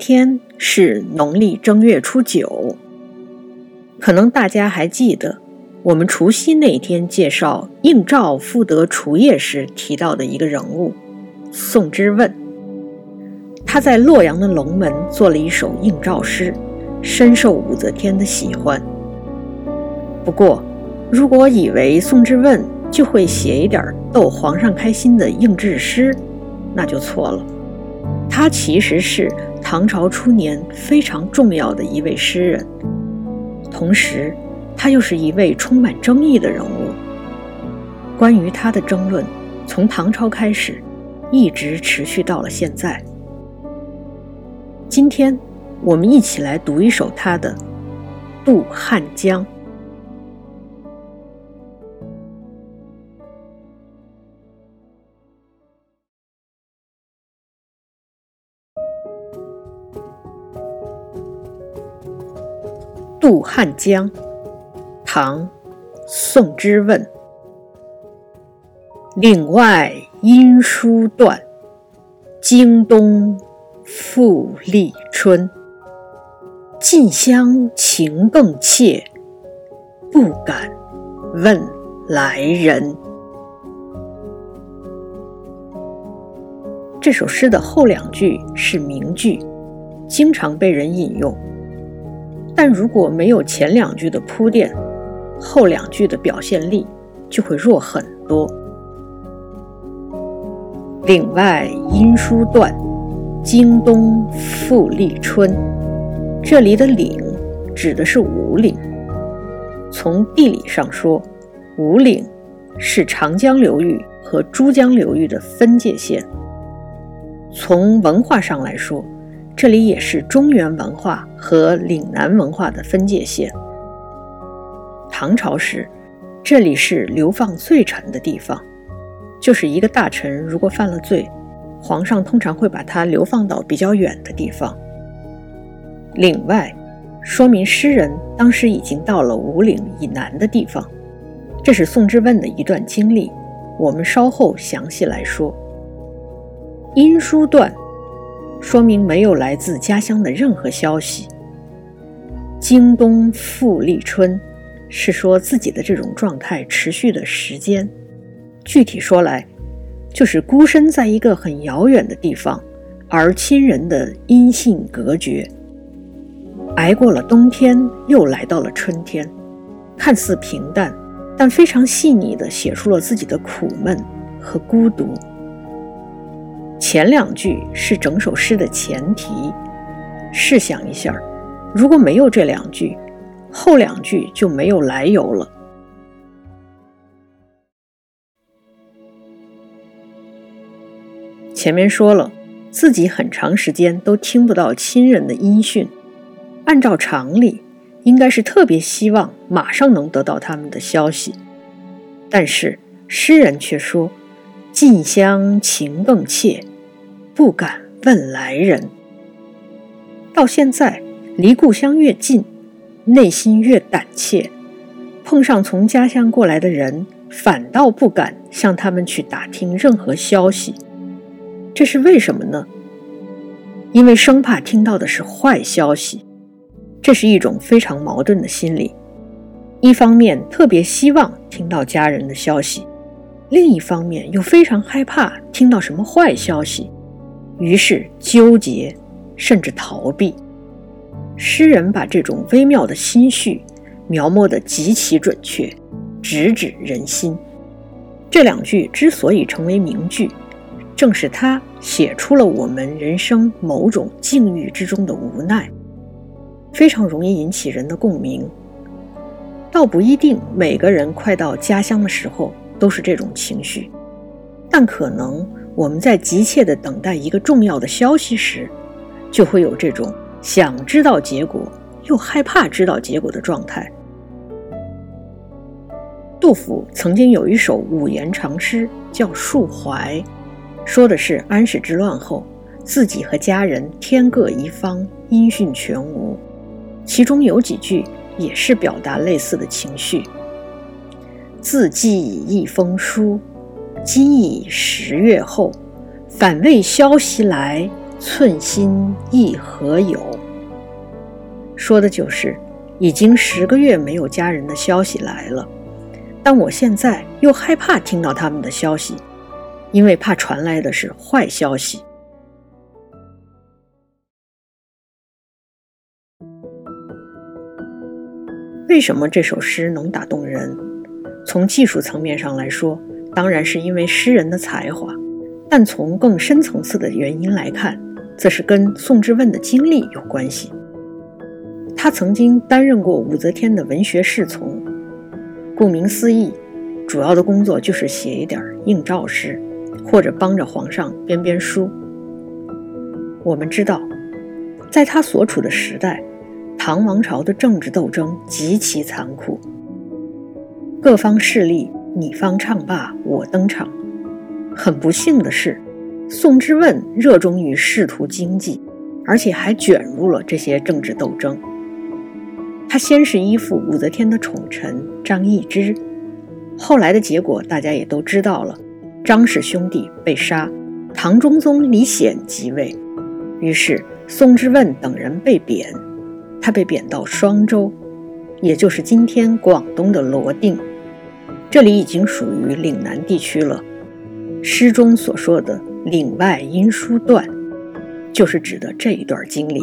天是农历正月初九，可能大家还记得我们除夕那天介绍应召复得除夜时提到的一个人物宋之问。他在洛阳的龙门做了一首应召诗，深受武则天的喜欢。不过，如果以为宋之问就会写一点逗皇上开心的应制诗，那就错了。他其实是唐朝初年非常重要的一位诗人，同时他又是一位充满争议的人物。关于他的争论，从唐朝开始，一直持续到了现在。今天，我们一起来读一首他的《渡汉江》。渡汉江，唐·宋之问。岭外音书断，经冬复历春。近乡情更怯，不敢问来人。这首诗的后两句是名句，经常被人引用。但如果没有前两句的铺垫，后两句的表现力就会弱很多。岭外音书断，经东复历春。这里的岭指的是五岭。从地理上说，五岭是长江流域和珠江流域的分界线。从文化上来说，这里也是中原文化和岭南文化的分界线。唐朝时，这里是流放罪臣的地方，就是一个大臣如果犯了罪，皇上通常会把他流放到比较远的地方。岭外，说明诗人当时已经到了五岭以南的地方。这是宋之问的一段经历，我们稍后详细来说。音书断。说明没有来自家乡的任何消息。京东复立春，是说自己的这种状态持续的时间。具体说来，就是孤身在一个很遥远的地方，而亲人的音信隔绝。挨过了冬天，又来到了春天，看似平淡，但非常细腻地写出了自己的苦闷和孤独。前两句是整首诗的前提。试想一下，如果没有这两句，后两句就没有来由了。前面说了，自己很长时间都听不到亲人的音讯，按照常理，应该是特别希望马上能得到他们的消息，但是诗人却说：“近乡情更怯。”不敢问来人。到现在，离故乡越近，内心越胆怯。碰上从家乡过来的人，反倒不敢向他们去打听任何消息。这是为什么呢？因为生怕听到的是坏消息。这是一种非常矛盾的心理。一方面特别希望听到家人的消息，另一方面又非常害怕听到什么坏消息。于是纠结，甚至逃避。诗人把这种微妙的心绪描摹得极其准确，直指人心。这两句之所以成为名句，正是他写出了我们人生某种境遇之中的无奈，非常容易引起人的共鸣。倒不一定每个人快到家乡的时候都是这种情绪，但可能。我们在急切地等待一个重要的消息时，就会有这种想知道结果又害怕知道结果的状态。杜甫曾经有一首五言长诗叫《述怀》，说的是安史之乱后自己和家人天各一方，音讯全无。其中有几句也是表达类似的情绪：“自寄一封书。”今已十月后，反为消息来，寸心亦何有？说的就是已经十个月没有家人的消息来了，但我现在又害怕听到他们的消息，因为怕传来的是坏消息。为什么这首诗能打动人？从技术层面上来说，当然是因为诗人的才华；但从更深层次的原因来看，则是跟宋之问的经历有关系。他曾经担任过武则天的文学侍从，顾名思义，主要的工作就是写一点应诏诗，或者帮着皇上编编书。我们知道，在他所处的时代。唐王朝的政治斗争极其残酷，各方势力你方唱罢我登场。很不幸的是，宋之问热衷于仕途经济，而且还卷入了这些政治斗争。他先是依附武则天的宠臣张易之，后来的结果大家也都知道了：张氏兄弟被杀，唐中宗李显即位，于是宋之问等人被贬。他被贬到双州，也就是今天广东的罗定，这里已经属于岭南地区了。诗中所说的“岭外音书断”，就是指的这一段经历。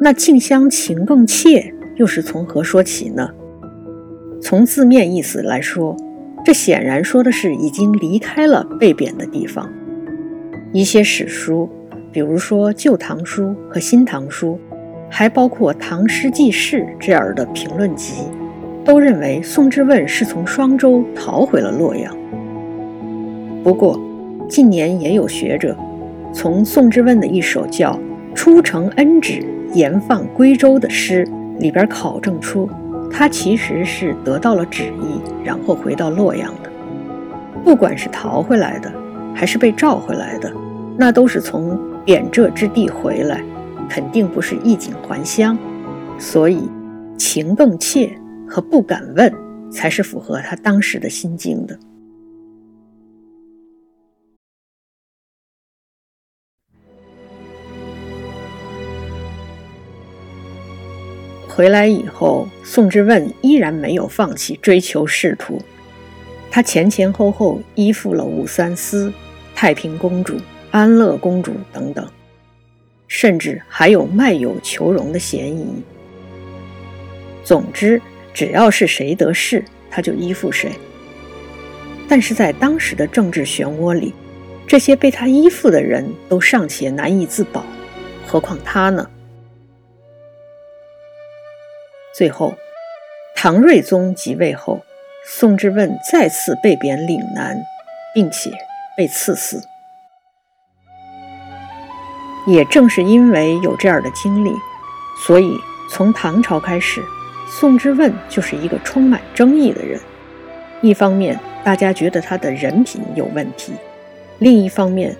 那“静香情更怯”又是从何说起呢？从字面意思来说，这显然说的是已经离开了被贬的地方。一些史书，比如说《旧唐书》和《新唐书》。还包括《唐诗纪事》这样的评论集，都认为宋之问是从双州逃回了洛阳。不过，近年也有学者从宋之问的一首叫《出城恩旨言放归州》的诗里边考证出，他其实是得到了旨意，然后回到洛阳的。不管是逃回来的，还是被召回来的，那都是从贬谪之地回来。肯定不是衣锦还乡，所以情更切和不敢问才是符合他当时的心境的。回来以后，宋之问依然没有放弃追求仕途，他前前后后依附了武三思、太平公主、安乐公主等等。甚至还有卖友求荣的嫌疑。总之，只要是谁得势，他就依附谁。但是在当时的政治漩涡里，这些被他依附的人都尚且难以自保，何况他呢？最后，唐睿宗即位后，宋之问再次被贬岭南，并且被赐死。也正是因为有这样的经历，所以从唐朝开始，宋之问就是一个充满争议的人。一方面，大家觉得他的人品有问题；另一方面，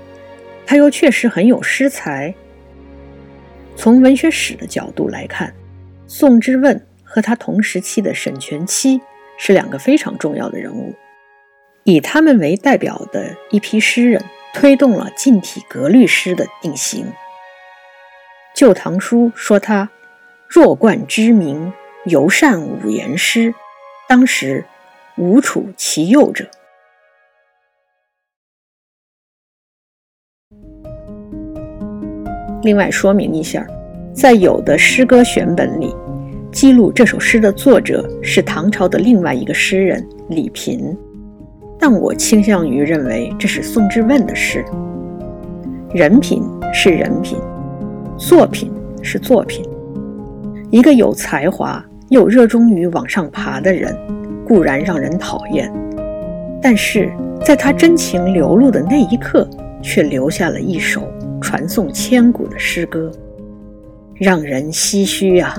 他又确实很有诗才。从文学史的角度来看，宋之问和他同时期的沈佺期是两个非常重要的人物，以他们为代表的一批诗人。推动了近体格律诗的定型。《旧唐书》说他弱冠知名，尤善五言诗，当时无处其右者。另外说明一下，在有的诗歌选本里，记录这首诗的作者是唐朝的另外一个诗人李萍。但我倾向于认为这是宋之问的诗。人品是人品，作品是作品。一个有才华又热衷于往上爬的人，固然让人讨厌，但是在他真情流露的那一刻，却留下了一首传颂千古的诗歌，让人唏嘘啊。